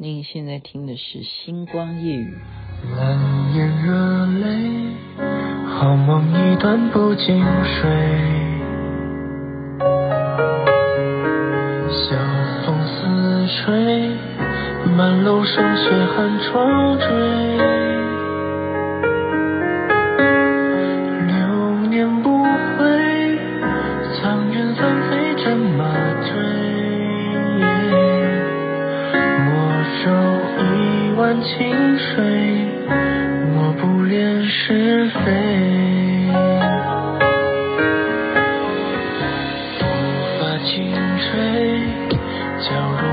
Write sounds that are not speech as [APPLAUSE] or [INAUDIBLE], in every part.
您现在听的是《星光夜语》。满眼热泪，好梦一段不经睡。晓风似吹，满楼霜雪寒窗坠。所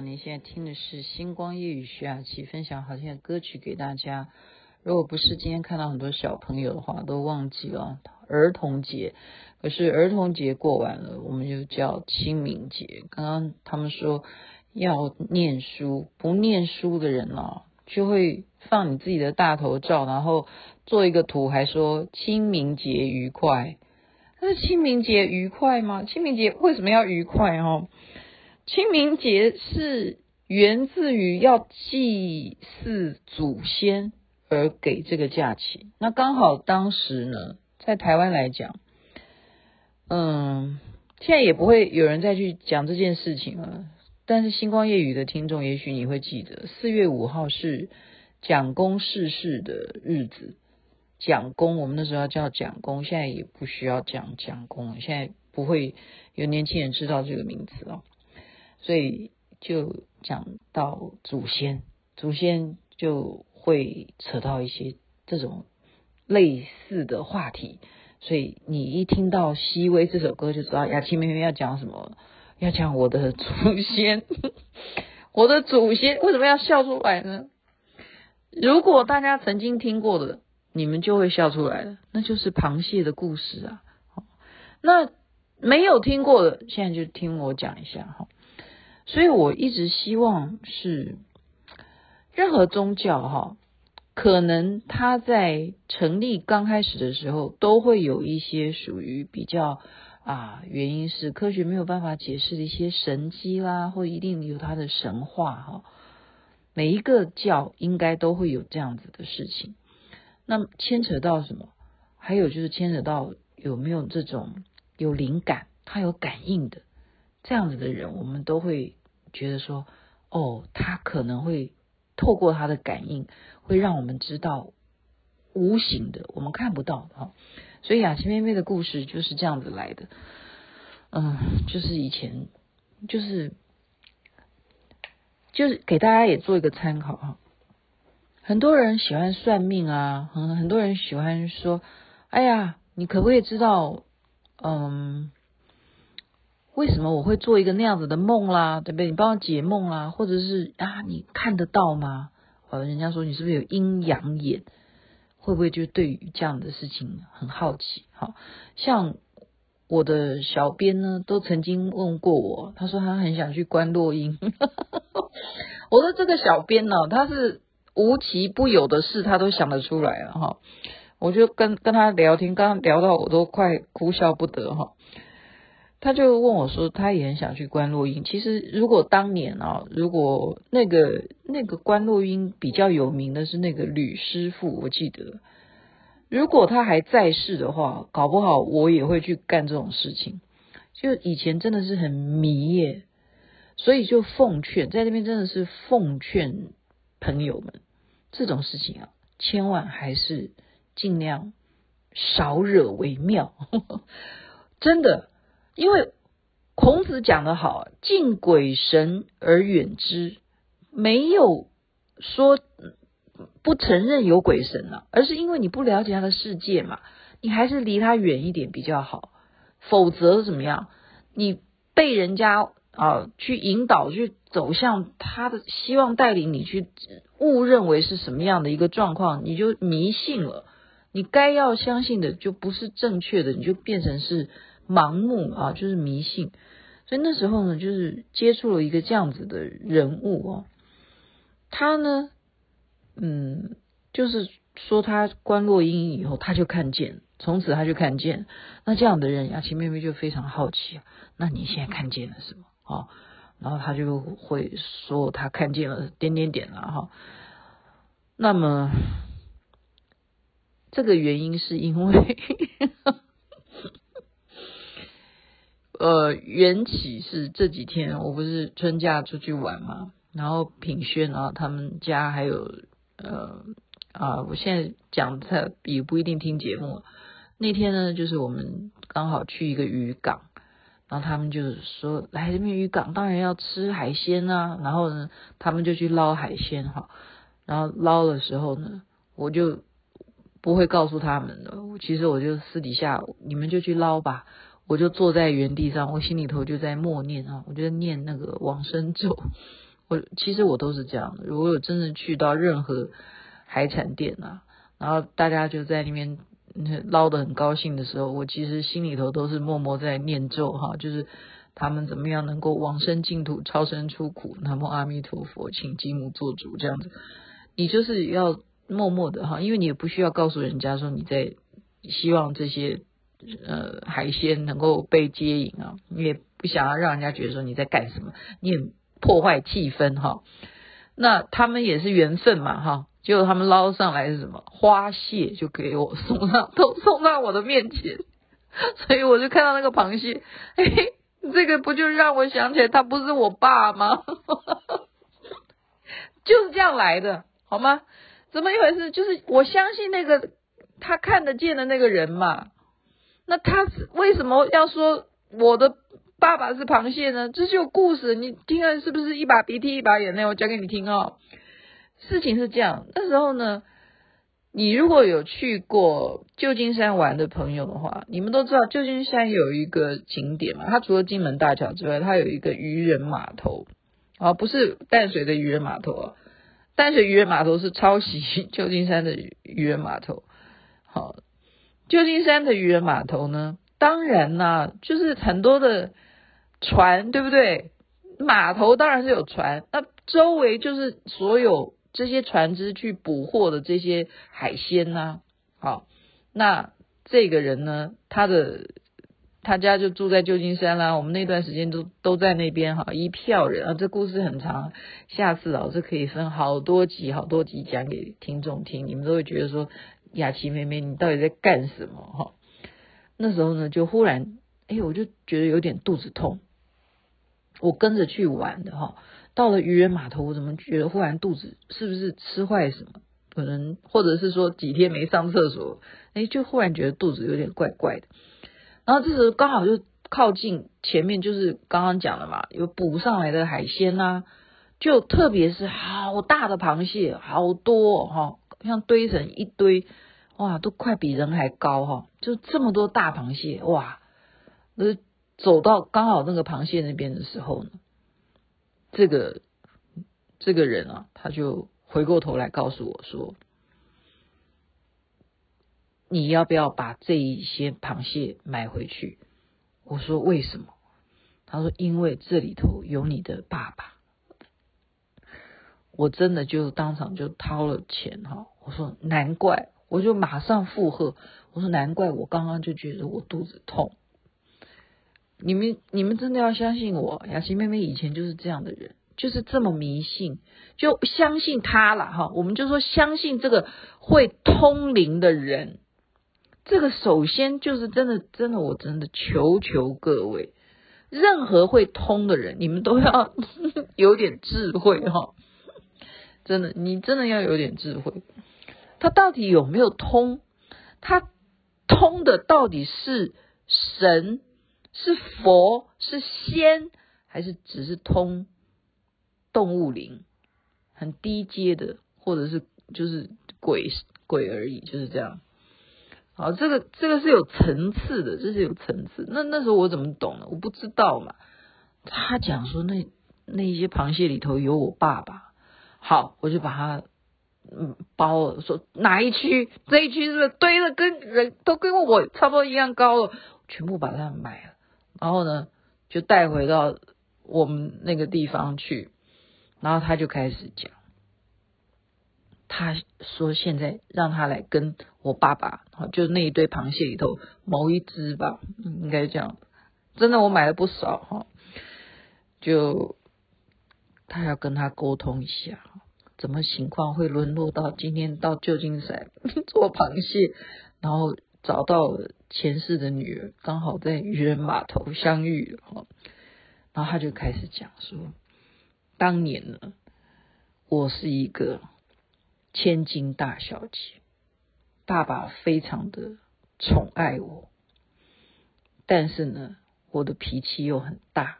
您现在听的是《星光夜雨》，徐雅琪分享好听的歌曲给大家。如果不是今天看到很多小朋友的话，都忘记了儿童节。可是儿童节过完了，我们就叫清明节。刚刚他们说要念书，不念书的人哦，就会放你自己的大头照，然后做一个图，还说清明节愉快。但是清明节愉快吗？清明节为什么要愉快？哦？清明节是源自于要祭祀祖先而给这个假期。那刚好当时呢，在台湾来讲，嗯，现在也不会有人再去讲这件事情了。但是星光夜雨的听众，也许你会记得，四月五号是蒋公逝世的日子。蒋公，我们那时候叫蒋公，现在也不需要讲蒋公了，现在不会有年轻人知道这个名词哦。所以就讲到祖先，祖先就会扯到一些这种类似的话题。所以你一听到《熹微》这首歌，就知道雅琪妹妹要讲什么，要讲我的祖先。[LAUGHS] 我的祖先为什么要笑出来呢？如果大家曾经听过的，你们就会笑出来了，那就是螃蟹的故事啊。那没有听过的，现在就听我讲一下哈。所以我一直希望是任何宗教哈，可能它在成立刚开始的时候，都会有一些属于比较啊，原因是科学没有办法解释的一些神迹啦，或一定有它的神话哈。每一个教应该都会有这样子的事情。那么牵扯到什么？还有就是牵扯到有没有这种有灵感，他有感应的。这样子的人，我们都会觉得说，哦，他可能会透过他的感应，会让我们知道无形的，我们看不到的哈。所以雅琪妹妹的故事就是这样子来的，嗯，就是以前，就是就是给大家也做一个参考哈。很多人喜欢算命啊，很很多人喜欢说，哎呀，你可不可以知道，嗯。为什么我会做一个那样子的梦啦？对不对？你帮我解梦啦，或者是啊，你看得到吗？呃，人家说你是不是有阴阳眼？会不会就对于这样的事情很好奇？好，像我的小编呢，都曾经问过我，他说他很想去观落阴。[LAUGHS] 我说这个小编呢，他是无奇不有的事，他都想得出来了哈。我就跟跟他聊天，刚刚聊到我都快哭笑不得哈。他就问我说，他也很想去观落阴。其实，如果当年啊，如果那个那个观落阴比较有名的是那个吕师傅，我记得，如果他还在世的话，搞不好我也会去干这种事情。就以前真的是很迷耶，所以就奉劝，在那边真的是奉劝朋友们，这种事情啊，千万还是尽量少惹为妙，呵 [LAUGHS] 呵真的。因为孔子讲得好，敬鬼神而远之，没有说不承认有鬼神了，而是因为你不了解他的世界嘛，你还是离他远一点比较好。否则怎么样？你被人家啊，去引导，去走向他的希望，带领你去误认为是什么样的一个状况，你就迷信了。你该要相信的就不是正确的，你就变成是盲目啊，就是迷信。所以那时候呢，就是接触了一个这样子的人物哦，他呢，嗯，就是说他观落阴以后，他就看见，从此他就看见。那这样的人，雅琪妹妹就非常好奇，那你现在看见了什么？哦，然后他就会说他看见了点点点了哈。那么这个原因是因为，呃，缘起是这几天我不是春假出去玩嘛，然后品轩啊，他们家还有呃啊，我现在讲他也不一定听节目。那天呢，就是我们刚好去一个渔港。然后他们就是说，来这边渔港当然要吃海鲜啊，然后呢，他们就去捞海鲜哈。然后捞的时候呢，我就不会告诉他们的。其实我就私底下，你们就去捞吧。我就坐在原地上，我心里头就在默念啊，我就念那个往生咒。我其实我都是这样的。如果有真的去到任何海产店啊，然后大家就在那边。捞得很高兴的时候，我其实心里头都是默默在念咒哈，就是他们怎么样能够往生净土、超生出苦，南无阿弥陀佛，请金母做主这样子。你就是要默默的哈，因为你也不需要告诉人家说你在希望这些呃海鲜能够被接引啊，你也不想要让人家觉得说你在干什么，你也破坏气氛哈。那他们也是缘分嘛哈。结果他们捞上来是什么花蟹，就给我送上，都送到我的面前，[LAUGHS] 所以我就看到那个螃蟹，嘿，这个不就让我想起来他不是我爸吗？[LAUGHS] 就是这样来的，好吗？怎么一回事？就是我相信那个他看得见的那个人嘛，那他为什么要说我的爸爸是螃蟹呢？这是有故事，你听了是不是一把鼻涕一把眼泪？我讲给你听哦。事情是这样，那时候呢，你如果有去过旧金山玩的朋友的话，你们都知道旧金山有一个景点嘛，它除了金门大桥之外，它有一个渔人码头，啊，不是淡水的渔人码头啊，淡水渔人码头是抄袭旧金山的渔人码头。好，旧金山的渔人码头呢，当然啦，就是很多的船，对不对？码头当然是有船，那周围就是所有。这些船只去捕获的这些海鲜呐、好，那这个人呢，他的他家就住在旧金山啦。我们那段时间都都在那边哈，一票人啊。这故事很长，下次老师可以分好多集、好多集讲给听众听，你们都会觉得说，雅琪妹妹你到底在干什么哈？那时候呢，就忽然哎，我就觉得有点肚子痛，我跟着去玩的哈。到了渔人码头，我怎么觉得忽然肚子是不是吃坏什么？可能或者是说几天没上厕所，哎，就忽然觉得肚子有点怪怪的。然后这时候刚好就靠近前面，就是刚刚讲的嘛，有捕上来的海鲜呐、就特别是好大的螃蟹，好多哈、像堆成一堆，哇，都快比人还高哈，就这么多大螃蟹，哇，那走到刚好那个螃蟹那边的时候呢。这个这个人啊，他就回过头来告诉我说：“你要不要把这一些螃蟹买回去？”我说：“为什么？”他说：“因为这里头有你的爸爸。”我真的就当场就掏了钱哈。我说：“难怪！”我就马上附和：“我说难怪我刚刚就觉得我肚子痛。”你们你们真的要相信我，雅琪妹妹以前就是这样的人，就是这么迷信，就相信他了哈。我们就说相信这个会通灵的人，这个首先就是真的真的，我真的求求各位，任何会通的人，你们都要 [LAUGHS] 有点智慧哈。真的，你真的要有点智慧。他到底有没有通？他通的到底是神？是佛是仙，还是只是通动物灵，很低阶的，或者是就是鬼鬼而已，就是这样。好，这个这个是有层次的，这是有层次。那那时候我怎么懂呢？我不知道嘛。他讲说那那一些螃蟹里头有我爸爸，好，我就把它嗯包了，说哪一区这一区是不是堆的跟人都跟我差不多一样高了，全部把它买了，然后呢就带回到我们那个地方去，然后他就开始讲。他说：“现在让他来跟我爸爸，就那一堆螃蟹里头某一只吧，应该这样。真的，我买了不少哈。就他要跟他沟通一下，怎么情况会沦落到今天到旧金山 [LAUGHS] 做螃蟹，然后找到前世的女儿，刚好在渔人码头相遇了。然后他就开始讲说，当年呢，我是一个。”千金大小姐，爸爸非常的宠爱我，但是呢，我的脾气又很大。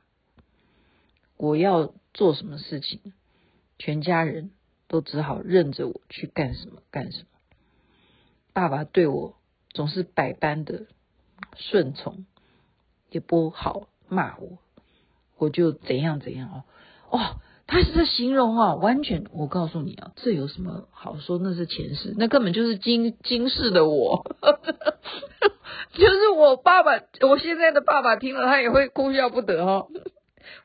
我要做什么事情，全家人都只好任着我去干什么干什么。爸爸对我总是百般的顺从，也不好骂我，我就怎样怎样哦，哦。他是在形容啊，完全我告诉你啊，这有什么好说？那是前世，那根本就是今今世的我，[LAUGHS] 就是我爸爸，我现在的爸爸听了他也会哭笑不得哦。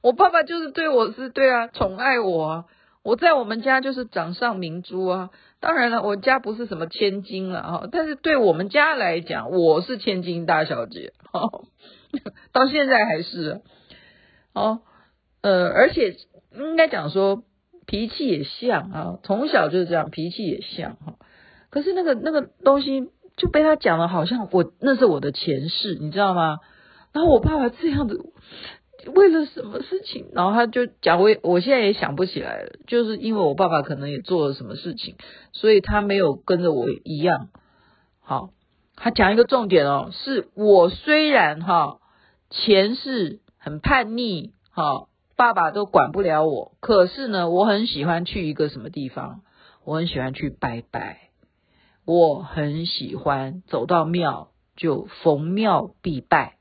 我爸爸就是对我是对啊，宠爱我啊，我在我们家就是掌上明珠啊。当然了，我家不是什么千金了哈，但是对我们家来讲，我是千金大小姐，到现在还是哦，呃，而且。应该讲说脾气也像啊，从小就是这样，脾气也像哈。可是那个那个东西就被他讲了，好像我那是我的前世，你知道吗？然后我爸爸这样子为了什么事情，然后他就讲我，我现在也想不起来了，就是因为我爸爸可能也做了什么事情，所以他没有跟着我一样。好，他讲一个重点哦，是我虽然哈前世很叛逆哈。爸爸都管不了我，可是呢，我很喜欢去一个什么地方，我很喜欢去拜拜，我很喜欢走到庙就逢庙必拜，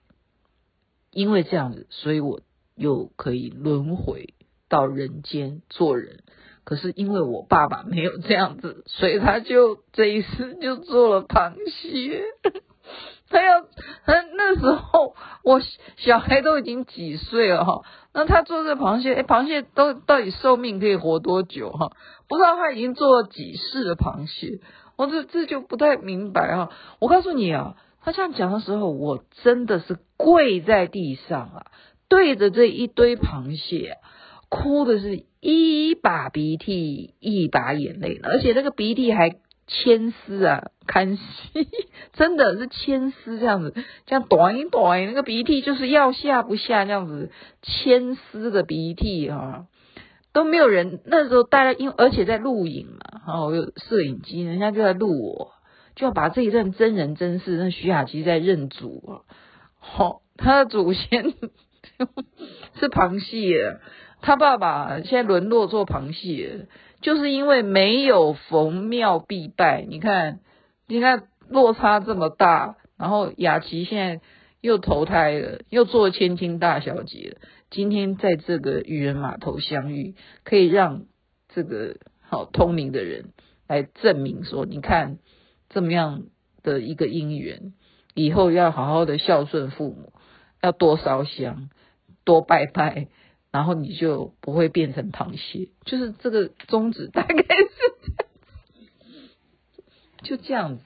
因为这样子，所以我又可以轮回到人间做人。可是因为我爸爸没有这样子，所以他就这一次就做了螃蟹。[LAUGHS] 他要他那时候我小孩都已经几岁了哈，那他做这螃蟹，哎，螃蟹都到底寿命可以活多久哈？不知道他已经做了几世的螃蟹，我这这就不太明白哈。我告诉你啊，他这样讲的时候，我真的是跪在地上啊，对着这一堆螃蟹，哭的是一把鼻涕一把眼泪，而且那个鼻涕还。牵丝啊，看戏真的是牵丝这样子，这样短一短，那个鼻涕就是要下不下这样子，牵丝的鼻涕啊，都没有人。那时候大家因为而且在录影嘛，哈，我有摄影机，人家就在录我，就要把这一段真人真事。那徐雅琪在认祖啊，好，他的祖先 [LAUGHS] 是螃蟹，他爸爸现在沦落做螃蟹。就是因为没有逢庙必拜，你看，你看落差这么大，然后雅琪现在又投胎了，又做千金大小姐了。今天在这个渔人码头相遇，可以让这个好聪明的人来证明说，你看这么样的一个姻缘，以后要好好的孝顺父母，要多烧香，多拜拜。然后你就不会变成螃蟹，就是这个宗旨大概是这样子，就这样子。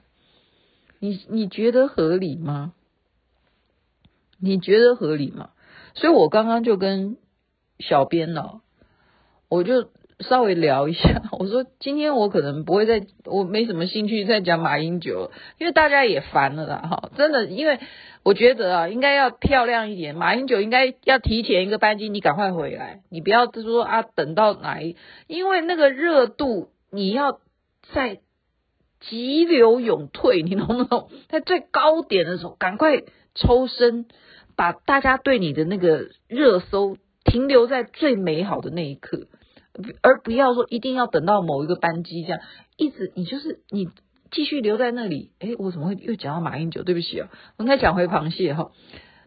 你你觉得合理吗？你觉得合理吗？所以我刚刚就跟小编呢，我就稍微聊一下。[LAUGHS] 我说今天我可能不会再，我没什么兴趣再讲马英九，因为大家也烦了啦，哈，真的，因为。我觉得啊，应该要漂亮一点。马英九应该要提前一个班机，你赶快回来，你不要说啊，等到哪一，因为那个热度，你要在急流勇退，你懂不懂？在最高点的时候，赶快抽身，把大家对你的那个热搜停留在最美好的那一刻，而不要说一定要等到某一个班机这样，一直你就是你。继续留在那里，诶，我怎么会又讲到马英九？对不起啊，我应该讲回螃蟹哈。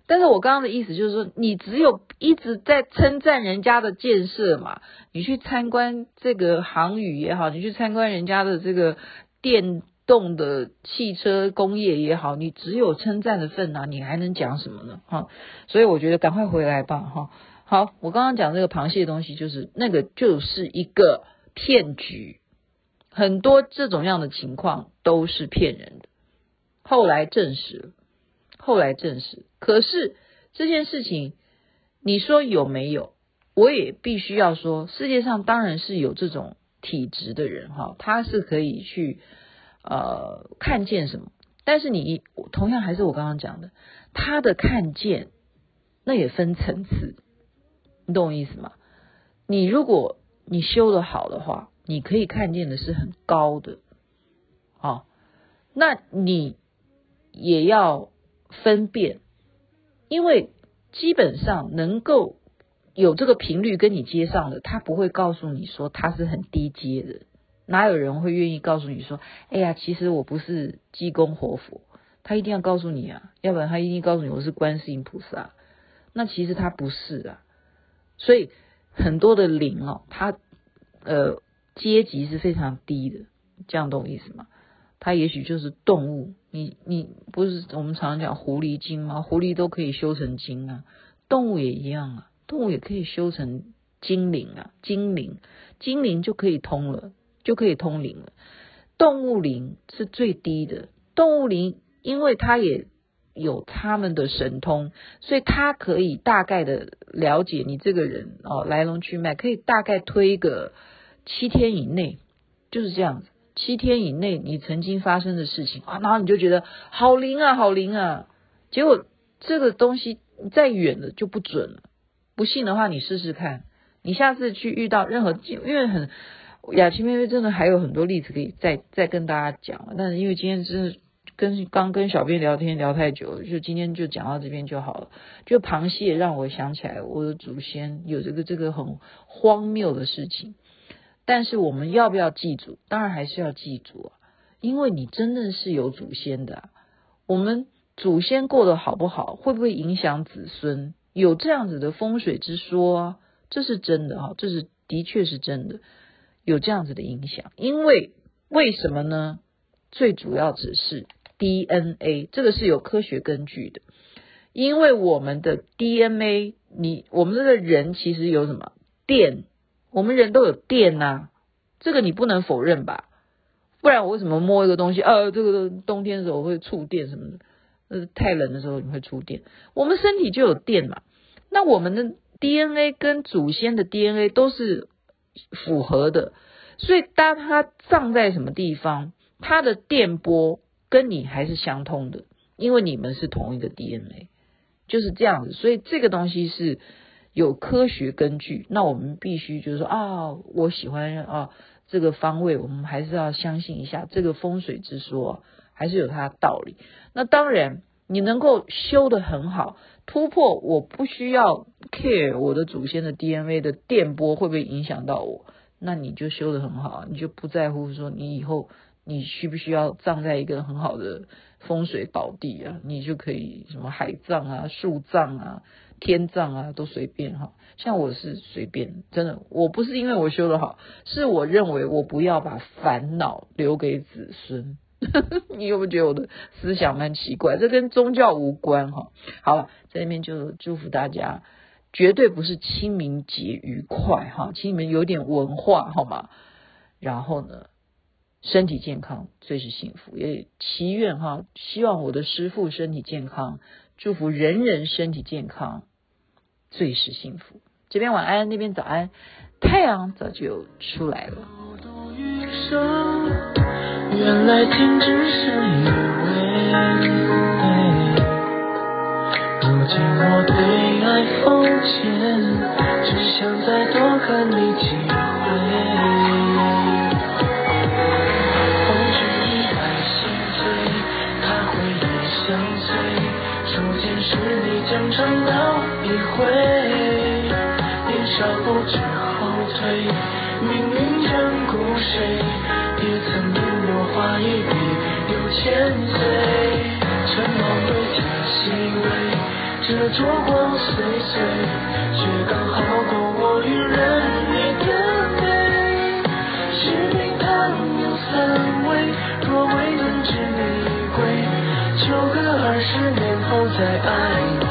但是我刚刚的意思就是说，你只有一直在称赞人家的建设嘛，你去参观这个航宇也好，你去参观人家的这个电动的汽车工业也好，你只有称赞的份啊，你还能讲什么呢？哈，所以我觉得赶快回来吧，哈。好，我刚刚讲这个螃蟹的东西，就是那个就是一个骗局，很多这种样的情况都是骗人的。后来证实，后来证实，可是这件事情，你说有没有？我也必须要说，世界上当然是有这种体质的人哈，他是可以去呃看见什么，但是你同样还是我刚刚讲的，他的看见那也分层次。你懂我意思吗？你如果你修的好的话，你可以看见的是很高的，啊，那你也要分辨，因为基本上能够有这个频率跟你接上的，他不会告诉你说他是很低阶的，哪有人会愿意告诉你说，哎呀，其实我不是济公活佛，他一定要告诉你啊，要不然他一定告诉你我是观世音菩萨，那其实他不是啊。所以很多的灵哦，它呃阶级是非常低的，这样懂我意思吗？它也许就是动物，你你不是我们常常讲狐狸精吗？狐狸都可以修成精啊，动物也一样啊，动物也可以修成精灵啊，精灵精灵就可以通了，就可以通灵了。动物灵是最低的，动物灵因为它也。有他们的神通，所以他可以大概的了解你这个人哦，来龙去脉，可以大概推个七天以内，就是这样子。七天以内你曾经发生的事情啊，然后你就觉得好灵啊，好灵啊。结果这个东西再远了就不准了。不信的话，你试试看。你下次去遇到任何，因为很雅琪妹妹真的还有很多例子可以再再跟大家讲，但是因为今天真的。跟刚跟小编聊天聊太久，就今天就讲到这边就好了。就螃蟹让我想起来我的祖先有这个这个很荒谬的事情，但是我们要不要记住？当然还是要记住啊，因为你真的是有祖先的。我们祖先过得好不好，会不会影响子孙？有这样子的风水之说，这是真的哈，这是的确是真的，有这样子的影响。因为为什么呢？最主要只是。DNA 这个是有科学根据的，因为我们的 DNA，你我们这个人其实有什么电？我们人都有电呐，这个你不能否认吧？不然我为什么摸一个东西，呃，这个冬天的时候会触电什么的，呃，太冷的时候你会触电，我们身体就有电嘛。那我们的 DNA 跟祖先的 DNA 都是符合的，所以当它葬在什么地方，它的电波。跟你还是相通的，因为你们是同一个 DNA，就是这样子，所以这个东西是有科学根据。那我们必须就是说啊，我喜欢啊这个方位，我们还是要相信一下这个风水之说，还是有它的道理。那当然，你能够修得很好，突破，我不需要 care 我的祖先的 DNA 的电波会不会影响到我，那你就修得很好，你就不在乎说你以后。你需不需要葬在一个很好的风水宝地啊？你就可以什么海葬啊、树葬啊、天葬啊，都随便哈。像我是随便，真的，我不是因为我修得好，是我认为我不要把烦恼留给子孙。[LAUGHS] 你有没有觉得我的思想蛮奇怪？这跟宗教无关哈。好了，在那边就祝福大家，绝对不是清明节愉快哈，请你们有点文化好吗？然后呢？身体健康最是幸福，也祈愿哈，希望我的师父身体健康，祝福人人身体健康最是幸福。这边晚安，那边早安，太阳早就出来了。原来停止是以为，如今我对爱封建，只想再多看你几回。年少不知后退，命运眷顾谁？也曾因落花一笔又千岁，尘梦归家，细微这烛光岁岁，却刚好够我与人你的美。是命它有三位，若未能知你归，就隔二十年后再爱。